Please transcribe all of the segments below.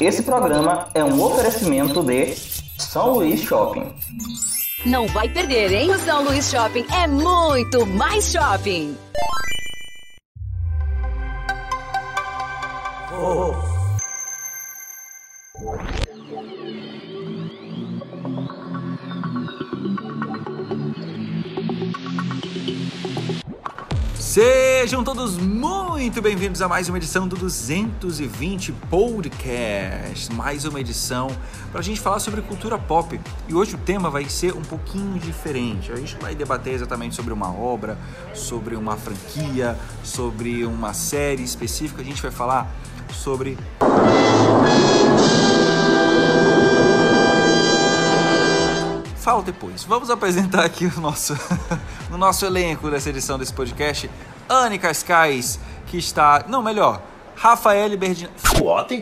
Esse programa é um oferecimento de São Luís Shopping. Não vai perder, hein? O São Luís Shopping é muito mais shopping. Oh. Sejam todos muito bem-vindos a mais uma edição do 220 Podcast. Mais uma edição para a gente falar sobre cultura pop. E hoje o tema vai ser um pouquinho diferente. A gente vai debater exatamente sobre uma obra, sobre uma franquia, sobre uma série específica. A gente vai falar sobre. falo depois. Vamos apresentar aqui o nosso, no nosso elenco dessa edição desse podcast, Anne Cascais, que está. Não, melhor, Rafael Berdin. What?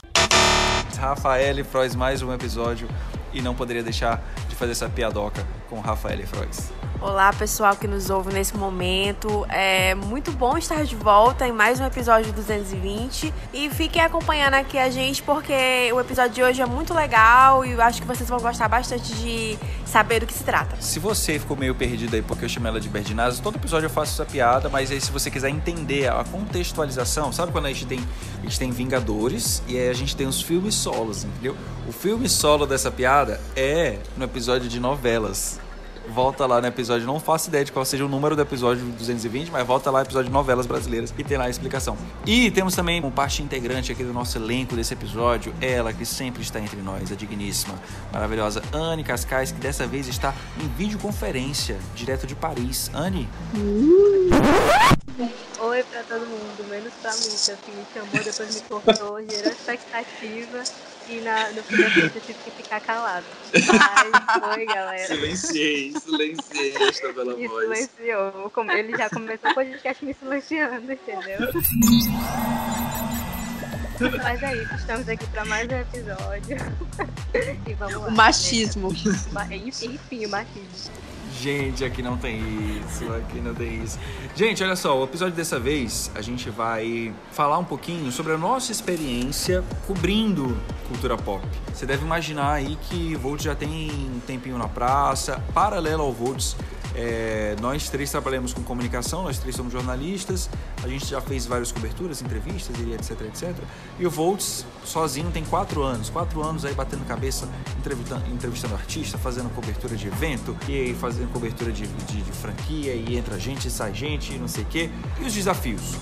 Rafael Frois, mais um episódio e não poderia deixar de fazer essa piadoca com Rafael Frois. Olá, pessoal que nos ouve nesse momento. É muito bom estar de volta em mais um episódio 220 e fiquem acompanhando aqui a gente porque o episódio de hoje é muito legal e eu acho que vocês vão gostar bastante de saber do que se trata. Se você ficou meio perdido aí porque eu chamei ela de Berdinazzi, todo episódio eu faço essa piada, mas aí se você quiser entender a contextualização, sabe quando a gente tem a gente tem Vingadores e aí a gente tem os filmes solos, entendeu? O filme solo dessa piada é no episódio de novelas volta lá no episódio, não faço ideia de qual seja o número do episódio 220, mas volta lá no episódio de novelas brasileiras e tem lá a explicação. E temos também uma parte integrante aqui do nosso elenco desse episódio, ela que sempre está entre nós, a digníssima, maravilhosa Anne Cascais, que dessa vez está em videoconferência, direto de Paris. Anne? Oi pra todo mundo, menos pra mim, que me chamou, depois me cortou, gerou expectativa e na, no fim da eu tive que ficar calado. Mas foi, galera. Silenciei, silenciei esta bela me voz. Silenciou. Ele já começou o podcast me silenciando, entendeu? Mas é isso, estamos aqui para mais um episódio. e vamos lá. O machismo. Né? Enfim, o machismo. Gente, aqui não tem isso, aqui não tem isso. Gente, olha só, o episódio dessa vez a gente vai falar um pouquinho sobre a nossa experiência cobrindo cultura pop. Você deve imaginar aí que Volt já tem um tempinho na praça, paralelo ao Volts é, nós três trabalhamos com comunicação, nós três somos jornalistas, a gente já fez várias coberturas, entrevistas etc, etc. E o Volts, sozinho, tem quatro anos. Quatro anos aí batendo cabeça, entrevistando, entrevistando artista, fazendo cobertura de evento, e fazendo cobertura de, de, de franquia, e entra gente, sai gente, não sei o quê. E os desafios?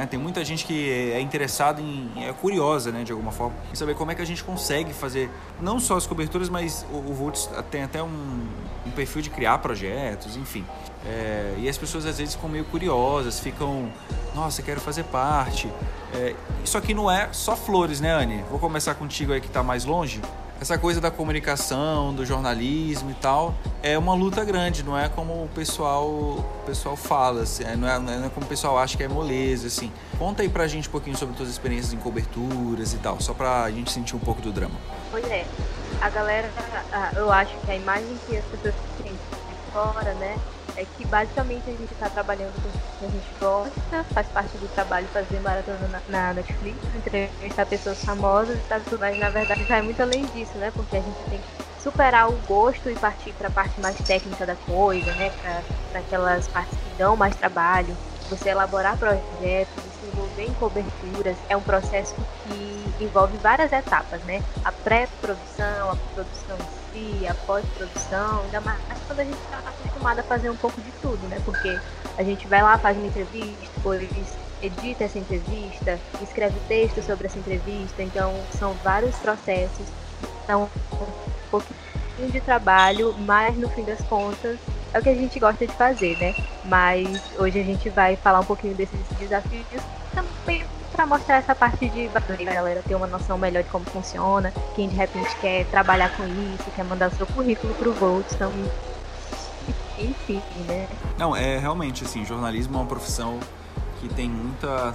Né? Tem muita gente que é interessada em, é curiosa, né, de alguma forma, em saber como é que a gente consegue fazer não só as coberturas, mas o, o Volts tem até um, um, perfil de criar projetos, enfim. É, e as pessoas às vezes ficam meio curiosas, ficam, nossa, quero fazer parte. É, isso aqui não é só flores, né, Anne? Vou começar contigo aí que está mais longe essa coisa da comunicação, do jornalismo e tal, é uma luta grande, não é como o pessoal, o pessoal fala, assim, é, não, é, não é como o pessoal acha que é moleza, assim. Conta aí pra gente um pouquinho sobre tuas experiências em coberturas e tal, só pra gente sentir um pouco do drama. Pois é, a galera, eu acho que a imagem que as pessoas têm fora, né, é que basicamente a gente está trabalhando com o que a gente gosta, faz parte do trabalho fazer maratona na, na Netflix, entrevistar pessoas famosas e tal, mas na verdade vai muito além disso, né? Porque a gente tem que superar o gosto e partir para a parte mais técnica da coisa, né? Para aquelas partes que dão mais trabalho, você elaborar projetos, se envolver em coberturas, é um processo que envolve várias etapas, né? A pré-produção, a produção em si, a pós-produção, ainda mais quando a gente está acostumado a fazer um pouco de tudo, né? Porque a gente vai lá, faz uma entrevista, depois edita essa entrevista, escreve texto sobre essa entrevista, então são vários processos, são um pouquinho de trabalho, mas no fim das contas é o que a gente gosta de fazer, né? Mas hoje a gente vai falar um pouquinho desses desafios também para mostrar essa parte de a galera ter uma noção melhor de como funciona, quem de repente quer trabalhar com isso, quer mandar o seu currículo pro Volt, então enfim, né? Não, é realmente assim, jornalismo é uma profissão que tem muita,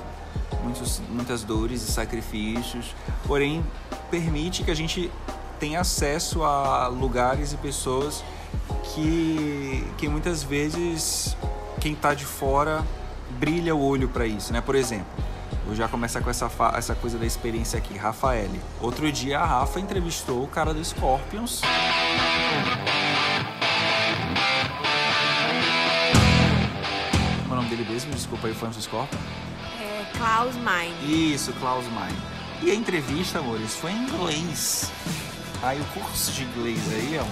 muitos, muitas dores e sacrifícios, porém permite que a gente tenha acesso a lugares e pessoas que, que muitas vezes quem está de fora brilha o olho para isso, né? Por exemplo, Vou já começar com essa, essa coisa da experiência aqui. Rafael. Outro dia a Rafa entrevistou o cara do Scorpions. Como é o nome dele mesmo? Desculpa aí, fã do Scorpions. É Klaus Mine. Isso, Klaus Mine. E a entrevista, amores, foi em inglês. Aí o curso de inglês aí, amor,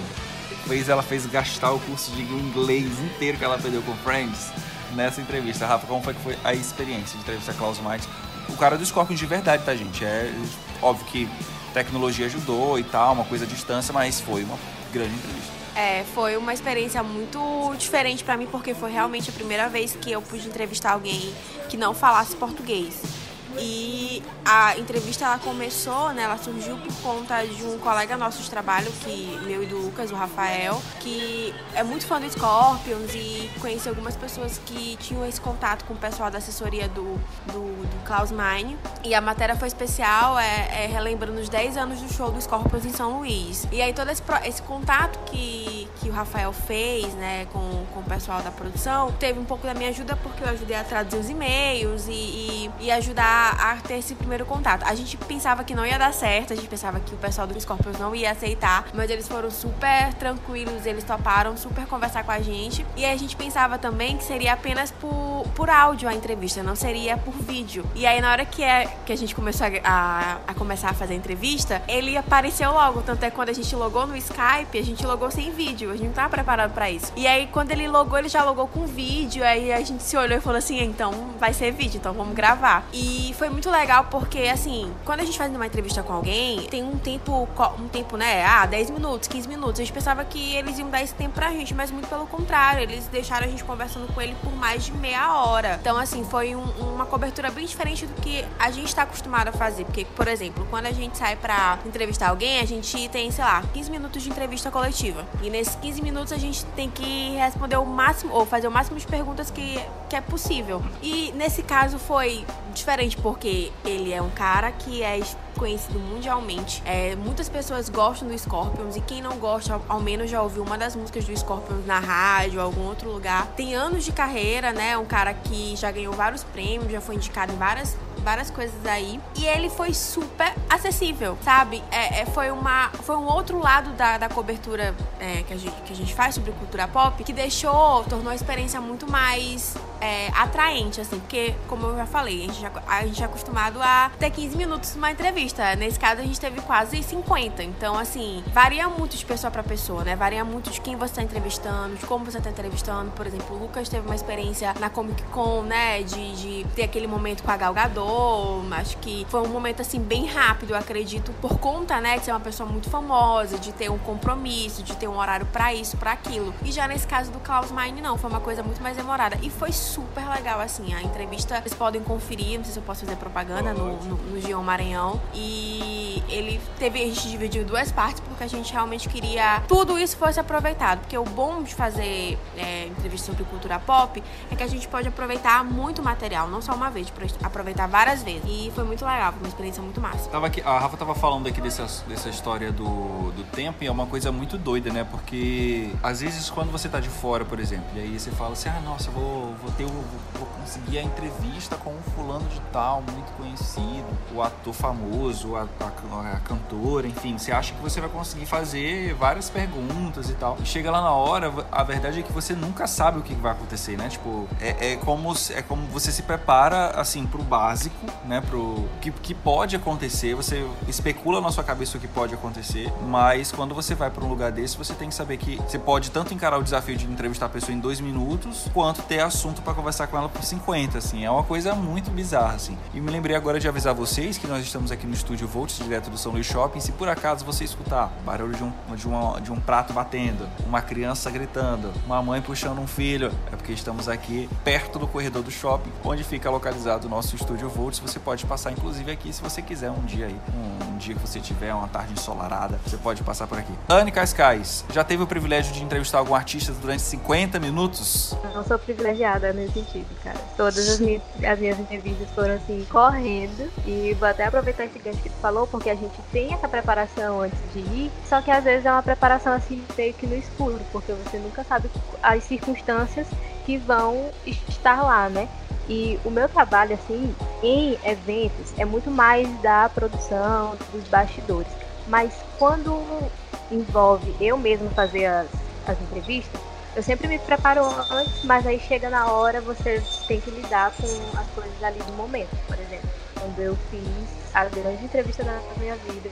fez ela fez gastar o curso de inglês inteiro que ela perdeu com Friends nessa entrevista. Rafa, como foi que foi a experiência de entrevistar Klaus Max? O cara do Scorpion de verdade, tá, gente? É óbvio que tecnologia ajudou e tal, uma coisa à distância, mas foi uma grande entrevista. É, foi uma experiência muito diferente para mim, porque foi realmente a primeira vez que eu pude entrevistar alguém que não falasse português. E a entrevista ela começou, né? Ela surgiu por conta de um colega nosso de trabalho, que meu e do Lucas, o Rafael, que é muito fã do Scorpions e conheci algumas pessoas que tinham esse contato com o pessoal da assessoria do, do, do Klaus Meine. E a matéria foi especial, é, é, relembrando os 10 anos do show do Scorpions em São Luís. E aí todo esse, esse contato que, que o Rafael fez, né, com, com o pessoal da produção, teve um pouco da minha ajuda porque eu ajudei a traduzir os e-mails e, e, e ajudar a, ter esse primeiro contato. A gente pensava que não ia dar certo, a gente pensava que o pessoal do Scorpions não ia aceitar, mas eles foram super tranquilos, eles toparam super conversar com a gente. E a gente pensava também que seria apenas por, por áudio a entrevista, não seria por vídeo. E aí na hora que, é, que a gente começou a, a, a começar a fazer a entrevista, ele apareceu logo. Tanto é que quando a gente logou no Skype, a gente logou sem vídeo, a gente não tava preparado para isso. E aí quando ele logou, ele já logou com vídeo, aí a gente se olhou e falou assim, então vai ser vídeo, então vamos gravar. E foi muito legal porque, assim, quando a gente faz uma entrevista com alguém, tem um tempo, um tempo, né? Ah, 10 minutos, 15 minutos. A gente pensava que eles iam dar esse tempo pra gente, mas muito pelo contrário, eles deixaram a gente conversando com ele por mais de meia hora. Então, assim, foi um, uma cobertura bem diferente do que a gente tá acostumado a fazer. Porque, por exemplo, quando a gente sai pra entrevistar alguém, a gente tem, sei lá, 15 minutos de entrevista coletiva. E nesses 15 minutos a gente tem que responder o máximo, ou fazer o máximo de perguntas que, que é possível. E nesse caso foi diferente porque ele é um cara que é conhecido mundialmente. É, muitas pessoas gostam do Scorpions e quem não gosta, ao menos já ouviu uma das músicas do Scorpions na rádio algum outro lugar. Tem anos de carreira, né? Um cara que já ganhou vários prêmios, já foi indicado em várias várias coisas aí. E ele foi super acessível, sabe? É, é foi, uma, foi um outro lado da, da cobertura é, que, a gente, que a gente faz sobre cultura pop que deixou, tornou a experiência muito mais é, atraente, assim. Porque, como eu já falei, a gente já, a gente é acostumado a ter 15 minutos numa entrevista. Nesse caso, a gente teve quase 50. Então, assim, varia muito de pessoa para pessoa, né? Varia muito de quem você está entrevistando, de como você está entrevistando. Por exemplo, o Lucas teve uma experiência na Comic Con, né? De, de ter aquele momento com a Gal Gadot Acho que foi um momento assim bem rápido, eu acredito, por conta, né, de ser uma pessoa muito famosa, de ter um compromisso, de ter um horário para isso, para aquilo. E já nesse caso do Klaus Mine não, foi uma coisa muito mais demorada e foi super legal assim. A entrevista vocês podem conferir, não sei se eu posso fazer propaganda no, no, no Gion Maranhão. E ele teve a gente dividiu em duas partes porque a gente realmente queria tudo isso fosse aproveitado, porque o bom de fazer é, entrevista sobre cultura pop é que a gente pode aproveitar muito material, não só uma vez, aproveitar várias várias vezes. E foi muito legal, foi uma experiência muito massa. Tava aqui, a Rafa tava falando aqui dessa, dessa história do, do tempo e é uma coisa muito doida, né? Porque às vezes quando você tá de fora, por exemplo, e aí você fala assim, ah, nossa, vou, vou ter vou, vou conseguir a entrevista com um fulano de tal, muito conhecido, o ator famoso, a, a, a cantora, enfim, você acha que você vai conseguir fazer várias perguntas e tal. E chega lá na hora, a verdade é que você nunca sabe o que vai acontecer, né? Tipo, é, é como, é como você se prepara, assim, pro básico né, pro que, que pode acontecer, você especula na sua cabeça o que pode acontecer, mas quando você vai para um lugar desse, você tem que saber que você pode tanto encarar o desafio de entrevistar a pessoa em dois minutos, quanto ter assunto para conversar com ela por 50, assim, é uma coisa muito bizarra, assim. E me lembrei agora de avisar vocês que nós estamos aqui no estúdio Volts, direto do São Luís Shopping, se por acaso você escutar barulho de um, de, uma, de um prato batendo, uma criança gritando, uma mãe puxando um filho, é porque estamos aqui perto do corredor do shopping, onde fica localizado o nosso estúdio Volts Volts, você pode passar inclusive aqui se você quiser um dia aí, um, um dia que você tiver uma tarde ensolarada, você pode passar por aqui. Anne Cascais, já teve o privilégio de entrevistar algum artista durante 50 minutos? Não sou privilegiada, nenhum sentido, cara. Todas as minhas, as minhas entrevistas foram assim, correndo. E vou até aproveitar esse gancho que tu falou, porque a gente tem essa preparação antes de ir, só que às vezes é uma preparação assim, meio que no escuro, porque você nunca sabe as circunstâncias que vão estar lá, né? E o meu trabalho, assim, em eventos, é muito mais da produção, dos bastidores. Mas quando envolve eu mesmo fazer as, as entrevistas, eu sempre me preparo antes, mas aí chega na hora, você tem que lidar com as coisas ali do momento. Por exemplo, quando eu fiz a grande entrevista da minha vida,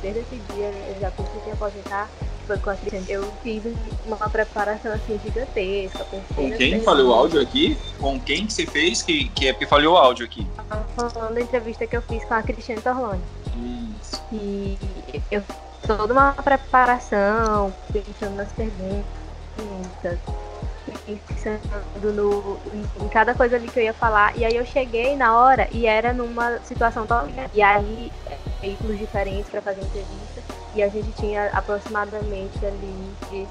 desde esse dia eu já em aposentar, Eu fiz uma preparação assim gigantesca. Com quem falou o áudio aqui? Com quem que você fez que, que é falhou o áudio aqui? Falando da entrevista que eu fiz com a Cristiane Torlone. Isso. E eu toda uma preparação, pensando nas perguntas, pensando no, em cada coisa ali que eu ia falar. E aí eu cheguei na hora e era numa situação tão. E aí, veículos diferentes para fazer entrevista. E a gente tinha aproximadamente ali de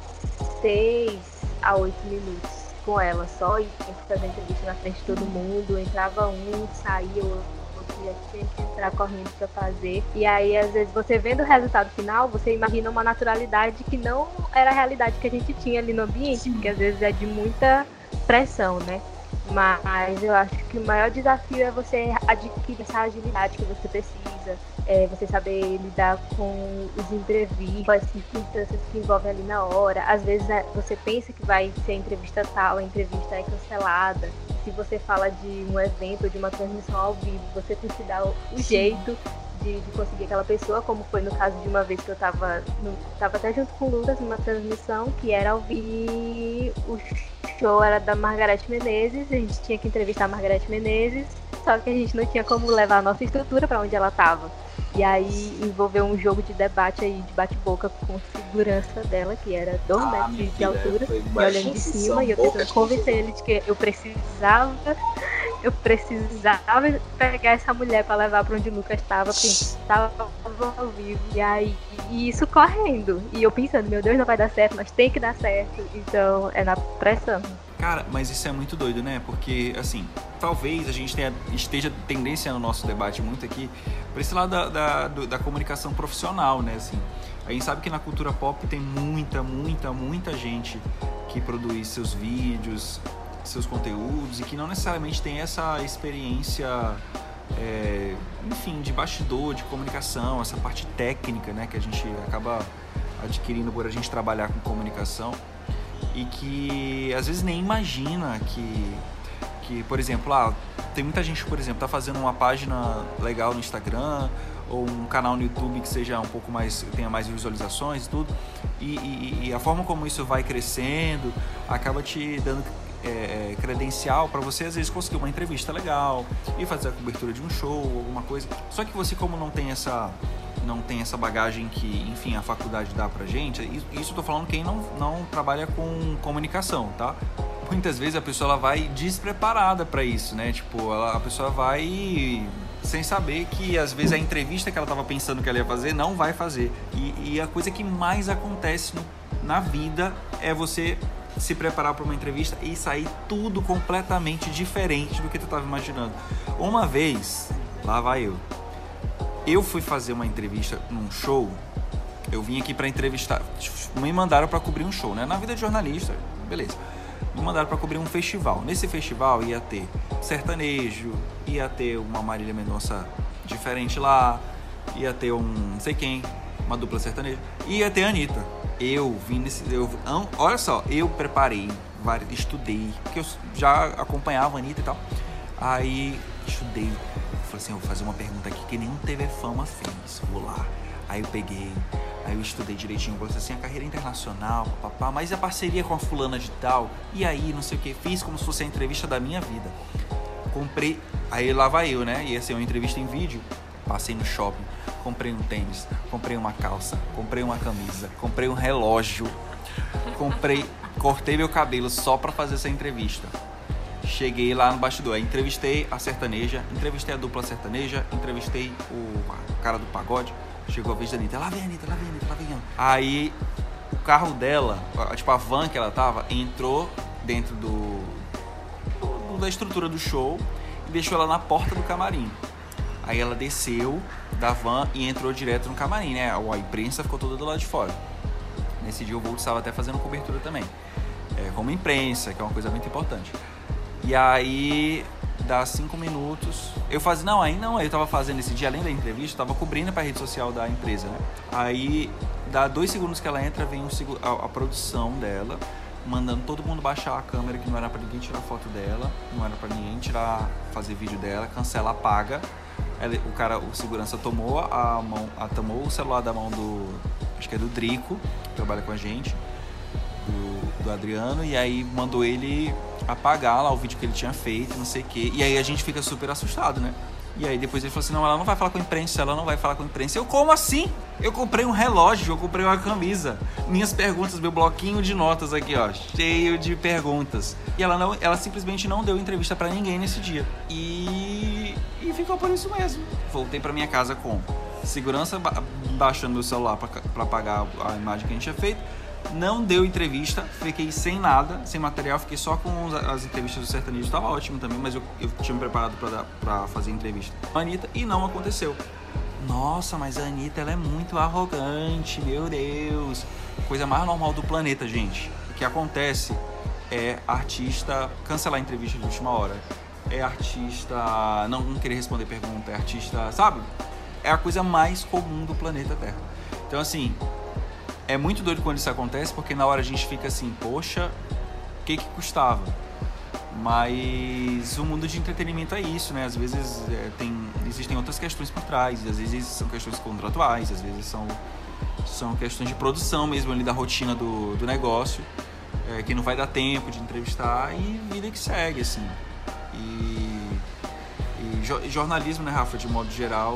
6 a 8 minutos com ela só. E tinha que fazer entrevista na frente de todo mundo. Entrava um, saía outro já tinha que entrar correndo para fazer. E aí, às vezes, você vendo o resultado final, você imagina uma naturalidade que não era a realidade que a gente tinha ali no ambiente, Sim. porque às vezes é de muita pressão, né? Mas eu acho que o maior desafio é você adquirir essa agilidade que você precisa, é você saber lidar com os imprevistos, as circunstâncias que envolvem ali na hora. Às vezes né, você pensa que vai ser entrevista tal, a entrevista é cancelada se você fala de um evento, de uma transmissão ao vivo, você tem que dar o jeito de, de, conseguir aquela pessoa, como foi no caso de uma vez que eu tava, no, tava até junto com o Lucas numa transmissão que era ao vivo. O show era da Margareth Menezes, a gente tinha que entrevistar a Margareth Menezes, só que a gente não tinha como levar a nossa estrutura para onde ela tava. E aí envolveu um jogo de debate aí, de bate-boca com segurança dela, que era dois ah, metros de altura, e olhando de cima, e eu tentando convencer ele de que eu precisava, eu precisava pegar essa mulher para levar para onde o Lucas estava, porque estava ao vivo. E aí, e isso correndo. E eu pensando, meu Deus, não vai dar certo, mas tem que dar certo. Então é na pressão. Cara, mas isso é muito doido, né? Porque, assim, talvez a gente tenha, esteja tendência no nosso debate muito aqui para esse lado da, da, da, comunicação profissional, né? Assim, a gente sabe que na cultura pop tem muita, muita, muita gente que produz seus vídeos, seus conteúdos e que não necessariamente tem essa experiência, é, enfim, de bastidor, de comunicação, essa parte técnica, né? Que a gente acaba adquirindo por a gente trabalhar com comunicação e que às vezes nem imagina que, que por exemplo, ah, tem muita gente, por exemplo, tá fazendo uma página legal no Instagram ou um canal no YouTube que seja um pouco mais tenha mais visualizações e tudo e, e, e a forma como isso vai crescendo acaba te dando é, é credencial para você às vezes conseguir uma entrevista legal e fazer a cobertura de um show alguma coisa só que você como não tem essa não tem essa bagagem que, enfim, a faculdade dá pra gente, isso eu tô falando quem não, não trabalha com comunicação, tá? Muitas vezes a pessoa ela vai despreparada para isso, né? Tipo, ela, a pessoa vai sem saber que às vezes a entrevista que ela estava pensando que ela ia fazer não vai fazer. E, e a coisa que mais acontece no, na vida é você se preparar para uma entrevista e sair tudo completamente diferente do que tu estava imaginando. Uma vez, lá vai eu eu fui fazer uma entrevista num show. Eu vim aqui para entrevistar. Me mandaram para cobrir um show, né? Na vida de jornalista, beleza. Me mandaram para cobrir um festival. Nesse festival ia ter sertanejo, ia ter uma Marília Mendonça diferente lá, ia ter um não sei quem, uma dupla sertaneja, ia ter a Anitta. Eu vim nesse. Eu, olha só, eu preparei, estudei, porque eu já acompanhava a Anitta e tal. Aí estudei, Falei assim, eu vou fazer uma pergunta aqui que nenhum TV Fama fez. Vou lá. Aí eu peguei, aí eu estudei direitinho, falei assim, a carreira internacional, papá, mas a parceria com a fulana de tal, e aí, não sei o que, fiz como se fosse a entrevista da minha vida. Comprei, aí lá vai eu, né? Ia ser uma entrevista em vídeo. Passei no shopping, comprei um tênis, comprei uma calça, comprei uma camisa, comprei um relógio, comprei, cortei meu cabelo só para fazer essa entrevista. Cheguei lá no bastidor, entrevistei a sertaneja, entrevistei a dupla sertaneja, entrevistei o cara do pagode. Chegou a vez da Anitta, lá vem a Anitta, lá vem a Anitta, lá vem a Aí o carro dela, tipo a van que ela tava, entrou dentro do, toda a estrutura do show e deixou ela na porta do camarim. Aí ela desceu da van e entrou direto no camarim, né? A imprensa ficou toda do lado de fora. Nesse dia o Volt estava até fazendo cobertura também. É, como imprensa, que é uma coisa muito importante. E aí, dá cinco minutos. Eu fazia, não, aí não, eu tava fazendo esse dia, além da entrevista, eu tava cobrindo pra rede social da empresa, né? Aí, dá dois segundos que ela entra, vem o, a, a produção dela, mandando todo mundo baixar a câmera, que não era pra ninguém tirar foto dela, não era pra ninguém tirar, fazer vídeo dela, cancela, apaga. Ela, o cara, o segurança tomou a mão, a, tomou o celular da mão do, acho que é do Drico, que trabalha com a gente, do, do Adriano, e aí mandou ele apagar lá o vídeo que ele tinha feito, não sei o quê. E aí a gente fica super assustado, né? E aí depois ele falou assim, não, ela não vai falar com a imprensa, ela não vai falar com a imprensa. Eu, como assim? Eu comprei um relógio, eu comprei uma camisa. Minhas perguntas, meu bloquinho de notas aqui, ó, cheio de perguntas. E ela não, ela simplesmente não deu entrevista para ninguém nesse dia. E e ficou por isso mesmo. Voltei para minha casa com segurança baixando meu celular para apagar a imagem que a gente tinha feito não deu entrevista, fiquei sem nada, sem material, fiquei só com as entrevistas do sertanejo, estava ótimo também, mas eu, eu tinha me preparado para fazer entrevista com a Anitta e não aconteceu. Nossa, mas a Anitta ela é muito arrogante, meu Deus. Coisa mais normal do planeta, gente. O que acontece é artista cancelar entrevista de última hora. É artista não, não querer responder pergunta, é artista, sabe? É a coisa mais comum do planeta Terra. Então, assim, é muito doido quando isso acontece, porque na hora a gente fica assim, poxa, o que que custava? Mas o mundo de entretenimento é isso, né? Às vezes é, tem, existem outras questões por trás, às vezes são questões contratuais, às vezes são, são questões de produção mesmo ali da rotina do, do negócio, é, que não vai dar tempo de entrevistar e vida que segue, assim. E, jornalismo, né, Rafa, de modo geral,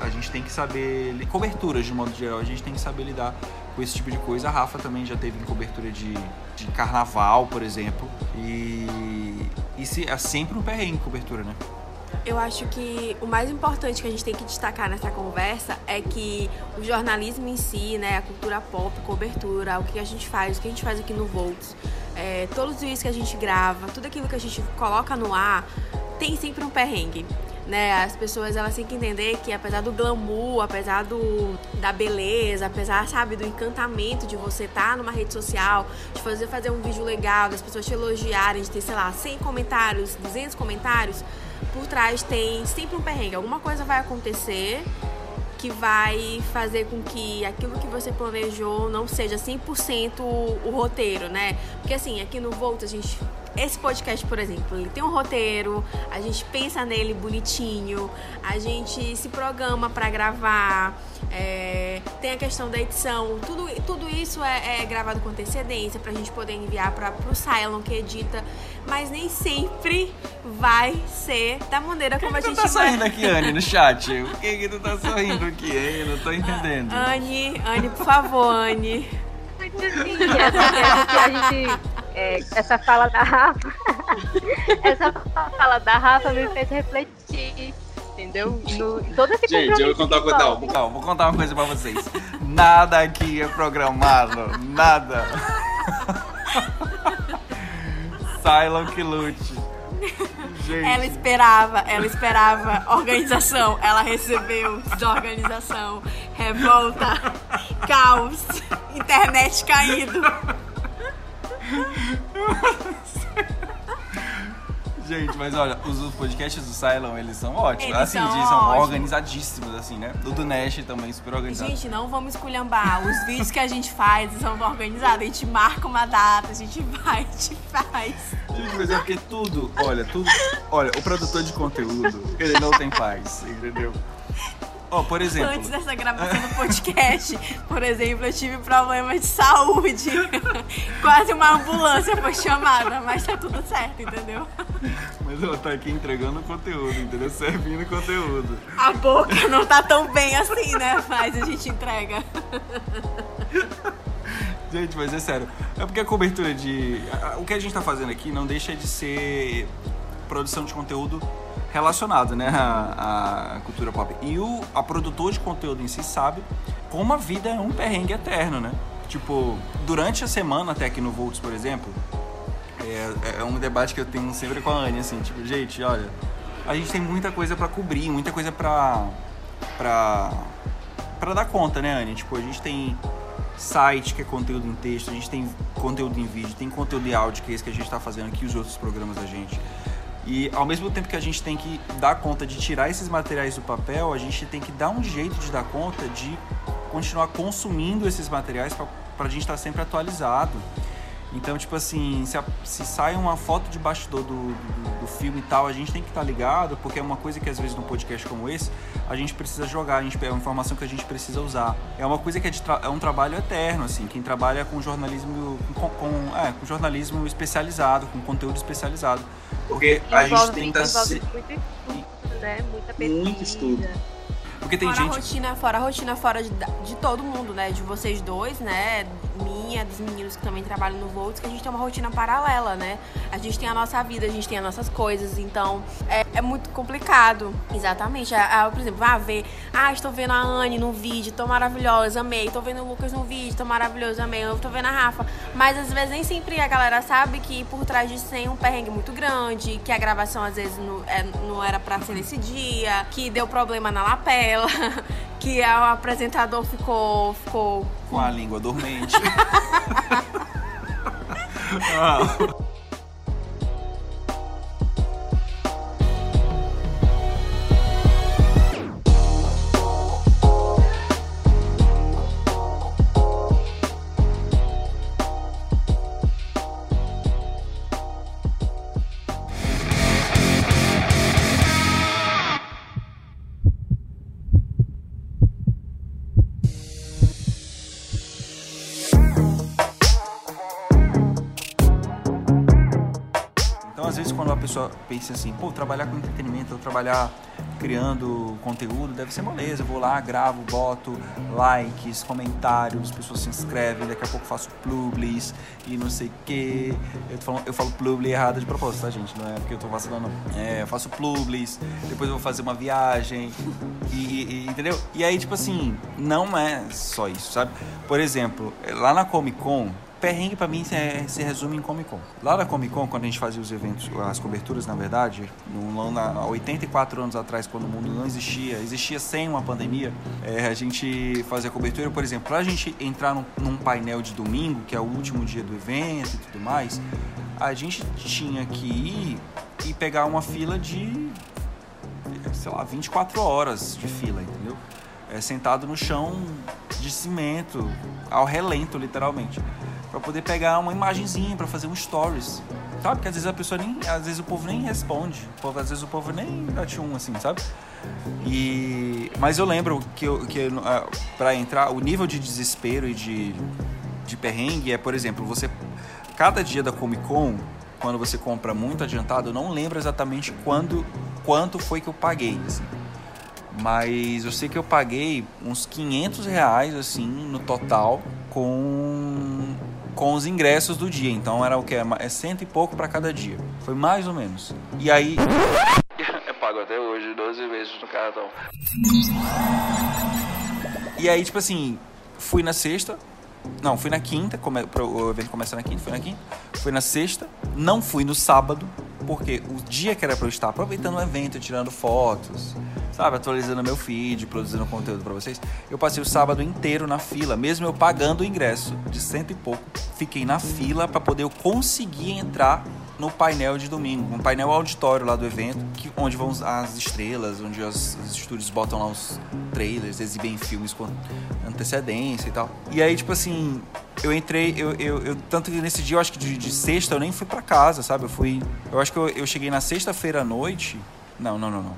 a, a gente tem que saber, coberturas de modo geral, a gente tem que saber lidar com esse tipo de coisa. A Rafa também já teve em cobertura de, de carnaval, por exemplo. E, e se, é sempre um perrengue cobertura, né? Eu acho que o mais importante que a gente tem que destacar nessa conversa é que o jornalismo em si, né, a cultura pop, cobertura, o que a gente faz, o que a gente faz aqui no Volts, é, todos os vídeos que a gente grava, tudo aquilo que a gente coloca no ar, tem sempre um perrengue né? As pessoas elas têm que entender que apesar do glamour, apesar do da beleza, apesar, sabe, do encantamento de você estar tá numa rede social, de fazer fazer um vídeo legal, das pessoas te elogiarem, de ter, sei lá, 100 comentários, 200 comentários, por trás tem sempre um perrengue. Alguma coisa vai acontecer que vai fazer com que aquilo que você planejou não seja 100% o roteiro, né? Porque assim, aqui no Volt a gente esse podcast, por exemplo, ele tem um roteiro, a gente pensa nele bonitinho, a gente se programa para gravar, é, tem a questão da edição, tudo, tudo isso é, é gravado com antecedência para a gente poder enviar para o Cylon que edita, mas nem sempre vai ser da maneira como que a gente tu tá vai... sorrindo aqui, Anne, no chat? Por que, que tu tá sorrindo aqui, hein? Eu não tô entendendo. Anne, Anne, por favor, Anne. Sim, a gente é, essa fala da Rafa, essa fala da Rafa me fez refletir, entendeu? No, todo esse Gente, eu vou contar uma coisa. Não, vou contar uma coisa pra vocês. Nada aqui é programado, nada. Silent que lute. Gente. Ela esperava, ela esperava organização, ela recebeu desorganização, revolta, caos, internet caído. Gente, mas olha, os podcasts do Cylon, eles são ótimos. Eles assim, são eles são ótimos. organizadíssimos, assim, né? Do do Nash também, super organizado. Gente, não vamos esculhambar. Os vídeos que a gente faz são organizados. A gente marca uma data, a gente vai, a gente faz. Gente, mas é porque tudo, olha, tudo. Olha, o produtor de conteúdo, ele não tem paz, entendeu? Ó, por exemplo. Antes dessa gravação do podcast, por exemplo, eu tive problemas de saúde. Quase uma ambulância foi chamada, mas tá tudo certo, entendeu? Mas ela tá aqui entregando conteúdo, entendeu? Servindo conteúdo. A boca não tá tão bem assim, né? Mas a gente entrega. Gente, mas é sério. É porque a cobertura de. O que a gente tá fazendo aqui não deixa de ser produção de conteúdo relacionado, né, à, à, cultura pop. E o a produtor de conteúdo em si sabe como a vida é um perrengue eterno, né? Tipo, durante a semana, até aqui no Volts, por exemplo, É, é um debate que eu tenho sempre com a Anne, assim, tipo, gente, olha, a gente tem muita coisa para cobrir, muita coisa pra, pra, pra dar conta, né, Anne? Tipo, a gente tem site, que é conteúdo em texto, a gente tem conteúdo em vídeo, tem conteúdo em áudio, que é esse que a gente está fazendo aqui, os outros programas da gente. E ao mesmo tempo que a gente tem que dar conta de tirar esses materiais do papel, a gente tem que dar um jeito de dar conta de continuar consumindo esses materiais para a gente estar tá sempre atualizado. Então, tipo assim, se, a, se sai uma foto de bastidor do, do, do, filme e tal, a gente tem que estar tá ligado, porque é uma coisa que às vezes num podcast como esse, a gente precisa jogar, a gente é uma informação que a gente precisa usar. É uma coisa que é, é um trabalho eterno, assim, quem trabalha com jornalismo, com, com, é, com jornalismo especializado, com conteúdo especializado. Porque a gente que estar... Muito estudo, né? Muita pesquisa. Muito estudo. Porque tem fora gente. A rotina, fora a rotina fora de, de todo mundo, né? De vocês dois, né? Minha, dos meninos que também trabalham no Volts, que a gente tem uma rotina paralela, né? A gente tem a nossa vida, a gente tem as nossas coisas, então é, é muito complicado. Exatamente. A, a, por exemplo, ah, ver. Ah, estou vendo a Anne no vídeo, tô maravilhosa, amei. Tô vendo o Lucas no vídeo, tô maravilhoso, amei. Eu tô vendo a Rafa. Mas às vezes nem sempre a galera sabe que por trás disso tem um perrengue muito grande, que a gravação às vezes não, é, não era pra ser nesse dia, que deu problema na lapela que o apresentador ficou. ficou com a língua dormente. ah. Pessoa pense assim, pô, trabalhar com entretenimento, trabalhar criando conteúdo, deve ser moleza. Eu vou lá, gravo, boto likes, comentários, pessoas se inscrevem, daqui a pouco faço publis e não sei o que. Eu, falo, eu falo publi errado de propósito, tá, gente? Não é porque eu tô vacilando, não. É, eu faço publis, depois eu vou fazer uma viagem, e, e, entendeu? E aí, tipo assim, não é só isso, sabe? Por exemplo, lá na Comic Con, perrengue para mim se, se, resume em Comic Con. Lá na Comic Con, quando a gente fazia os eventos, as coberturas, na verdade, no, há 84 anos atrás, quando o mundo não existia, existia sem uma pandemia, é, a gente fazia cobertura, por exemplo, para a gente entrar num, num, painel de domingo, que é o último dia do evento e tudo mais, a gente tinha que ir e pegar uma fila de, sei lá, 24 horas de fila, entendeu? É, sentado no chão de cimento, ao relento, literalmente para poder pegar uma imagenzinha para fazer um stories. Sabe? Porque às vezes a pessoa nem. Às vezes o povo nem responde. Povo, às vezes o povo nem bate um, assim, sabe? E, mas eu lembro que, eu, que uh, para entrar, o nível de desespero e de, de perrengue é, por exemplo, você. Cada dia da Comic Con, quando você compra muito adiantado, eu não lembro exatamente quando, quanto foi que eu paguei, assim. Mas eu sei que eu paguei uns 500 reais, assim, no total, com com os ingressos do dia. Então era o que? É cento e pouco para cada dia. Foi mais ou menos. E aí. Eu pago até hoje 12 vezes no cartão. E aí, tipo assim, fui na sexta. Não, fui na quinta, come, o evento começa na quinta, fui na quinta. Fui na sexta, não fui no sábado, porque o dia que era para eu estar aproveitando o evento, tirando fotos, sabe, atualizando meu feed, produzindo conteúdo para vocês. Eu passei o sábado inteiro na fila, mesmo eu pagando o ingresso de cento e pouco. Fiquei na fila para poder eu conseguir entrar no painel de domingo, um painel auditório lá do evento, que, onde vão as estrelas, onde os, os estúdios botam lá os trailers, exibem filmes com antecedência e tal. E aí, tipo assim, eu entrei, eu, eu, eu tanto que nesse dia, eu acho que de, de, sexta eu nem fui para casa, sabe? Eu fui, eu acho que eu, eu cheguei na sexta-feira à noite. Não, não, não, não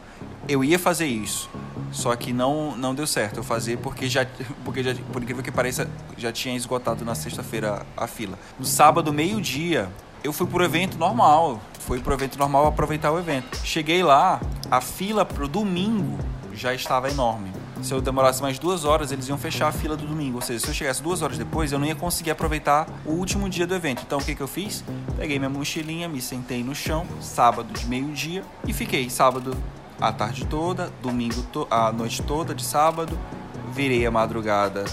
eu ia fazer isso, só que não não deu certo eu fazer porque já porque já, por incrível que pareça já tinha esgotado na sexta-feira a fila. No sábado meio dia eu fui pro evento normal, fui pro evento normal aproveitar o evento. Cheguei lá, a fila pro domingo já estava enorme. Se eu demorasse mais duas horas, eles iam fechar a fila do domingo. Ou seja, se eu chegasse duas horas depois, eu não ia conseguir aproveitar o último dia do evento. Então, o que, que eu fiz? Peguei minha mochilinha, me sentei no chão, sábado de meio-dia, e fiquei sábado a tarde toda, domingo to a noite toda de sábado, virei a madrugada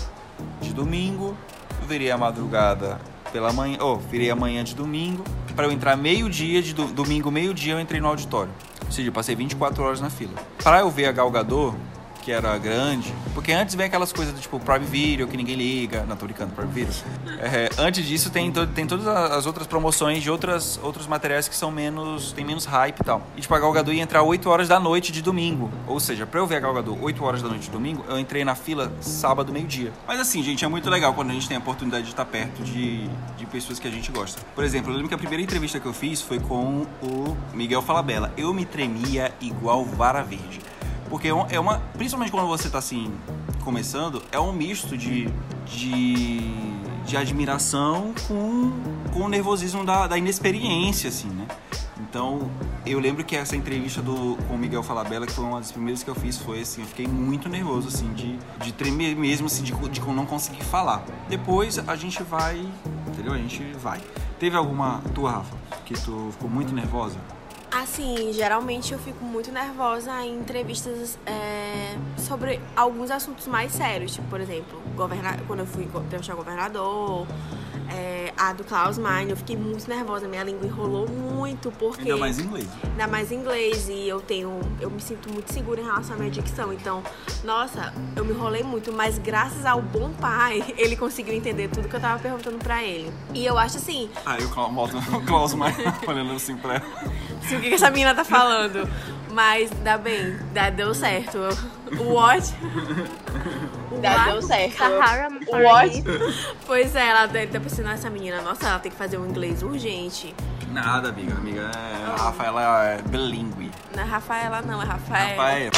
de domingo, virei a madrugada pela manhã, oh, virei a manhã de domingo para eu entrar meio-dia de do, domingo, meio-dia eu entrei no auditório. Ou seja, eu passei 24 horas na fila. Para eu ver a Gal Gadot, que era grande. Porque antes vem aquelas coisas do tipo Prime Video, que ninguém liga. Não, tô brincando, Prime Video. É, antes disso tem, to- tem todas as outras promoções de outras, outros materiais que são menos. tem menos hype e tal. E tipo, a Gal Gadot ia entrar 8 horas da noite de domingo. Ou seja, pra eu ver a Gal Gadot 8 horas da noite de domingo, eu entrei na fila sábado, meio-dia. Mas assim, gente, é muito legal quando a gente tem a oportunidade de estar perto de, de pessoas que a gente gosta. Por exemplo, eu lembro que a primeira entrevista que eu fiz foi com o Miguel Falabella. Eu me tremia igual vara verde. Porque é é uma. Principalmente quando você tá assim, começando, é um misto de. de, de admiração com, com o nervosismo da, da inexperiência, assim, né? Então, eu lembro que essa entrevista do, com o Miguel Falabella, que foi uma das primeiras que eu fiz, foi assim, eu fiquei muito nervoso, assim, de, de tremer mesmo, assim, de, de não conseguir falar. Depois a gente vai, entendeu? A gente vai. Teve alguma tua, Rafa, que tu ficou muito nervosa? Assim, geralmente eu fico muito nervosa em entrevistas é, sobre alguns assuntos mais sérios. Tipo, por exemplo, governa quando eu fui entrevistar o governador, é, a do Klaus Meine, eu fiquei muito nervosa. Minha língua enrolou muito, porque. Ainda mais inglês. ainda mais inglês e eu tenho eu me sinto muito segura em relação à minha dicção então nossa eu me enrolei muito mas graças ao bom pai ele conseguiu entender tudo que eu tava perguntando pra ele e eu acho assim Aí o Klaus, mais olhando assim pra ela. Assim, o que que essa menina tá falando mas dá bem dá, deu certo o what o Dá, deu certo. Sahara What? pois é ela deve tá pensando essa menina nossa ela tem que fazer um inglês urgente Nada, amiga. Amiga, é, a Rafaela é bilíngue. não é Rafaela não é Rafael Rafael.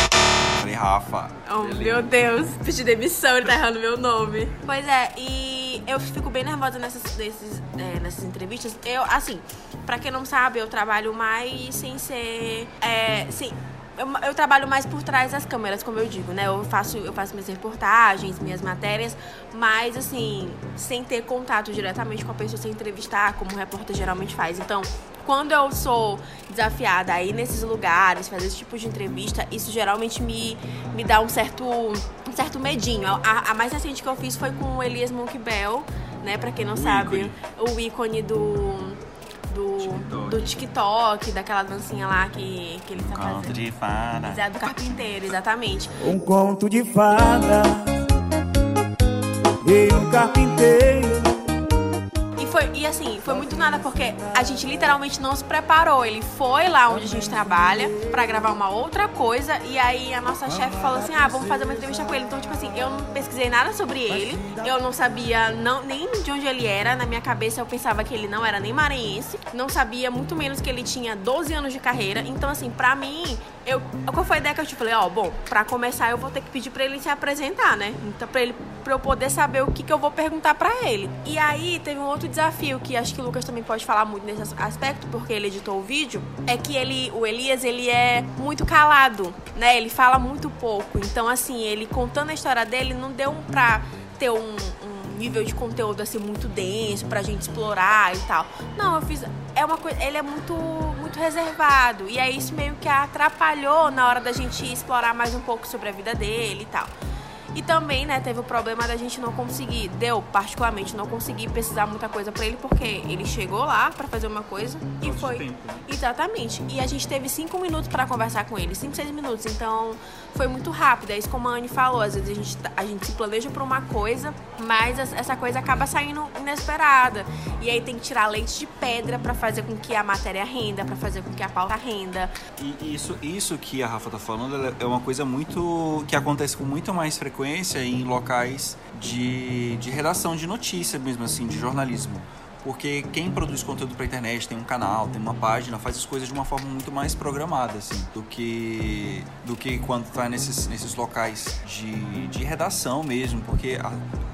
Falei, Rafa. Oh, meu Deus, pedi demissão, ele tá errando meu nome. Pois é, e eu fico bem nervosa nessas, nesses, é, nessas entrevistas. Eu, assim, pra quem não sabe, eu trabalho mais sem ser. É, sim. Eu, eu trabalho mais por trás das câmeras, como eu digo, né? Eu faço, eu faço minhas reportagens, minhas matérias, mas assim, sem ter contato diretamente com a pessoa, sem entrevistar, como o repórter geralmente faz. Então, quando eu sou desafiada a ir nesses lugares, fazer esse tipo de entrevista, isso geralmente me, me dá um certo, um certo medinho. A, a mais recente que eu fiz foi com o Elias Monkbell, né? Pra quem não O sabe, ícone. o ícone do. Do TikTok. do TikTok, daquela dancinha lá que, que ele tá Conto fazendo. de fada. É do carpinteiro, exatamente. Um conto de fada e um carpinteiro. E foi, e assim, foi muito nada, porque a gente literalmente não se preparou. Ele foi lá onde a gente trabalha pra gravar uma outra coisa. E aí a nossa chefe falou assim: ah, vamos fazer uma entrevista com ele. Então, tipo assim, eu não pesquisei nada sobre ele. Eu não sabia não, nem de onde ele era. Na minha cabeça eu pensava que ele não era nem maranhense. Não sabia, muito menos que ele tinha 12 anos de carreira. Então, assim, pra mim, eu, qual foi a ideia que eu te falei? Ó, bom, pra começar eu vou ter que pedir pra ele se apresentar, né? Então, pra, ele, pra eu poder saber o que, que eu vou perguntar pra ele. E aí teve um outro desafio que acho que o Lucas também pode falar muito nesse aspecto, porque ele editou o vídeo, é que ele, o Elias, ele é muito calado, né? Ele fala muito pouco. Então, assim, ele contando a história dele não deu pra ter um nível de conteúdo assim muito denso pra gente explorar e tal. Não, eu fiz é uma coisa, ele é muito muito reservado e aí isso meio que atrapalhou na hora da gente explorar mais um pouco sobre a vida dele e tal. E também, né, teve o problema da gente não conseguir, deu particularmente não conseguir pesquisar muita coisa pra ele porque ele chegou lá pra fazer uma coisa e Nosso foi tempo, né? Exatamente. E a gente teve cinco minutos pra conversar com ele, cinco, seis minutos. Então foi muito rápido. É isso como a Anne falou. Às vezes a gente, tá- a gente se planeja pra uma coisa, mas as- essa coisa acaba saindo inesperada. E aí tem que tirar leite de pedra pra fazer com que a matéria renda, pra fazer com que a pauta renda. E isso, isso que a Rafa tá falando é uma coisa muito. que acontece com muito mais frequência em locais de, de redação de notícia mesmo, assim, de jornalismo. Porque quem produz conteúdo pra internet tem um canal, tem uma página, faz as coisas de uma forma muito mais programada, assim, do que, do que quando tá nesses, nesses locais de, de redação mesmo. Porque a-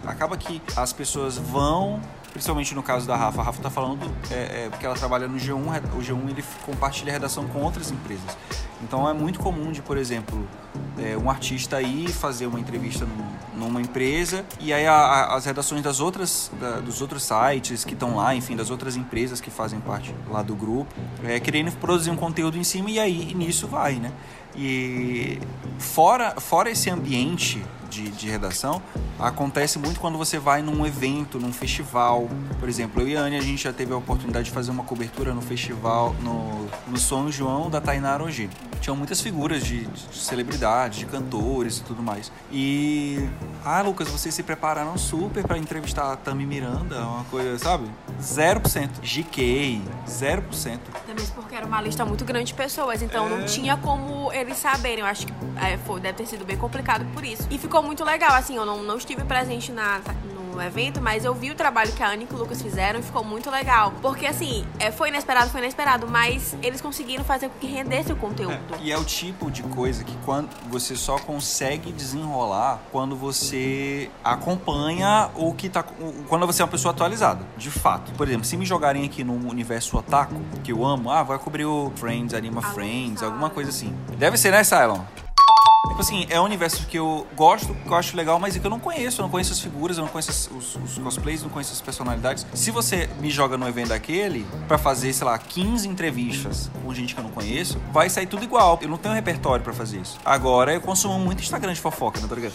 acaba que as pessoas vão principalmente no caso da Rafa, a Rafa tá falando é, é, porque ela trabalha no G1, o G1 ele compartilha a redação com outras empresas. Então é muito comum de, por exemplo, é, um artista ir fazer uma entrevista num, numa empresa e aí a, a, as redações das outras, da, dos outros sites que estão lá, enfim, das outras empresas que fazem parte lá do grupo, é, querendo produzir um conteúdo em cima e aí nisso vai, né? E fora, fora esse ambiente de, de, redação acontece muito quando você vai num evento, num festival. Por exemplo, eu e a Anne, a gente já teve a oportunidade de fazer uma cobertura no festival, no, no São João da Tainara Ogi. Tinham muitas figuras de, de celebridades, de cantores e tudo mais. E. Ah, Lucas, vocês se prepararam super para entrevistar a Tami Miranda, uma coisa, sabe? 0%. GK, 0%. Também porque era uma lista muito grande de pessoas, então é... não tinha como eles saberem. Eu acho que é, foi, deve ter sido bem complicado por isso. E ficou muito legal, assim, eu não, não estive presente na, no evento, mas eu vi o trabalho que a Anne e o Lucas fizeram e ficou muito legal. Porque, assim, é, foi inesperado, foi inesperado, mas eles conseguiram fazer com que rendesse o conteúdo. É, e é o tipo de coisa que quando você só consegue desenrolar quando você acompanha o que tá. Quando você é uma pessoa atualizada, de fato. Por exemplo, se me jogarem aqui no universo otaku, que eu amo, ah, vai cobrir o Friends, Anima Friends, alguma coisa assim. Deve ser, né, Cylon? Tipo assim, é um universo que eu gosto, que eu acho legal, mas é que eu não conheço. Eu não conheço as figuras, eu não conheço os, os cosplays, não conheço as personalidades. Se você me joga no evento daquele para fazer, sei lá, 15 entrevistas com gente que eu não conheço, vai sair tudo igual. Eu não tenho repertório para fazer isso. Agora eu consumo muito Instagram de fofoca, não tô ligado?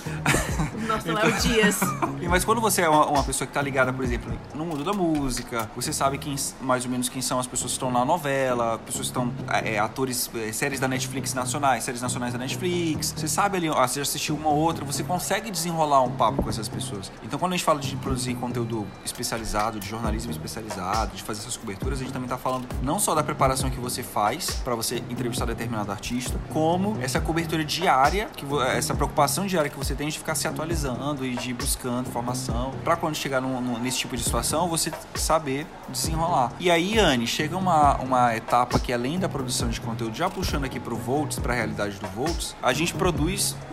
Nossa, então... Léo Dias. mas quando você é uma, uma, pessoa que tá ligada, por exemplo, no mundo da música, você sabe quem, mais ou menos quem são as pessoas que estão na novela, pessoas que estão é, atores, é, séries da Netflix nacionais, séries nacionais da Netflix. Você sabe ali, você já assistiu uma ou outra, você consegue desenrolar um papo com essas pessoas. Então, quando a gente fala de produzir conteúdo especializado, de jornalismo especializado, de fazer essas coberturas, a gente também está falando não só da preparação que você faz para você entrevistar determinado artista, como essa cobertura diária, que essa preocupação diária que você tem de ficar se atualizando e de ir buscando informação, para quando chegar num, num, nesse tipo de situação, você saber desenrolar. E aí, Anne, chega uma, uma etapa que além da produção de conteúdo, já puxando aqui para o Volts, para a realidade do Volts, a gente produz